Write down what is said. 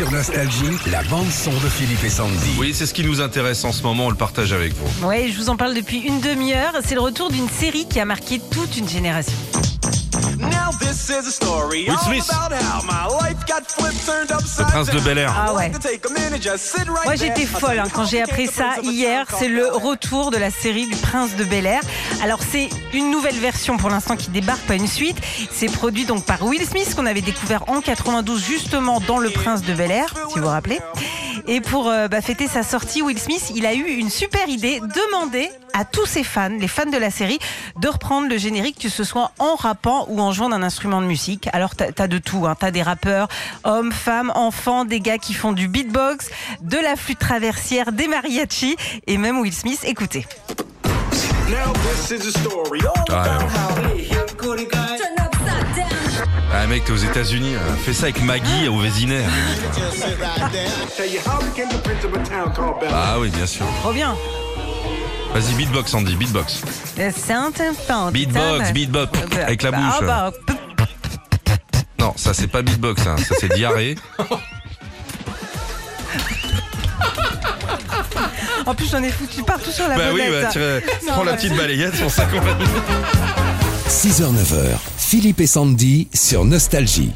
Sur Nostalgie, la bande-son de Philippe et Sandy. Oui, c'est ce qui nous intéresse en ce moment, on le partage avec vous. Oui, je vous en parle depuis une demi-heure. C'est le retour d'une série qui a marqué toute une génération. Will Smith. Le prince de Bel Air. Ah ouais. Moi j'étais folle hein, quand j'ai appris ça hier. C'est le retour de la série du Prince de Bel Air. Alors c'est une nouvelle version pour l'instant qui débarque, pas une suite. C'est produit donc par Will Smith qu'on avait découvert en 92 justement dans Le Prince de Bel Air, si vous vous rappelez. Et pour euh, bah, fêter sa sortie, Will Smith, il a eu une super idée, demander à tous ses fans, les fans de la série, de reprendre le générique, que ce soit en rappant ou en jouant d'un instrument de musique. Alors t'as as de tout, hein. t'as des rappeurs, hommes, femmes, enfants, des gars qui font du beatbox, de la flûte traversière, des mariachis et même Will Smith. Écoutez. Ah, Ah mec, t'es aux États-Unis, hein. fais ça avec Maggie au Vézinaire. Ah oui, bien sûr. Trop bien. Vas-y, beatbox Andy, beatbox. Beatbox, beatbox, avec la Ah bouche. bah, Non, ça c'est pas beatbox, hein. ça c'est diarrhée. En plus, j'en ai foutu partout sur la bah oui, bah, Non, prends la petite balayette, on s'accompagne. 6h-9h, Philippe et Sandy sur Nostalgie.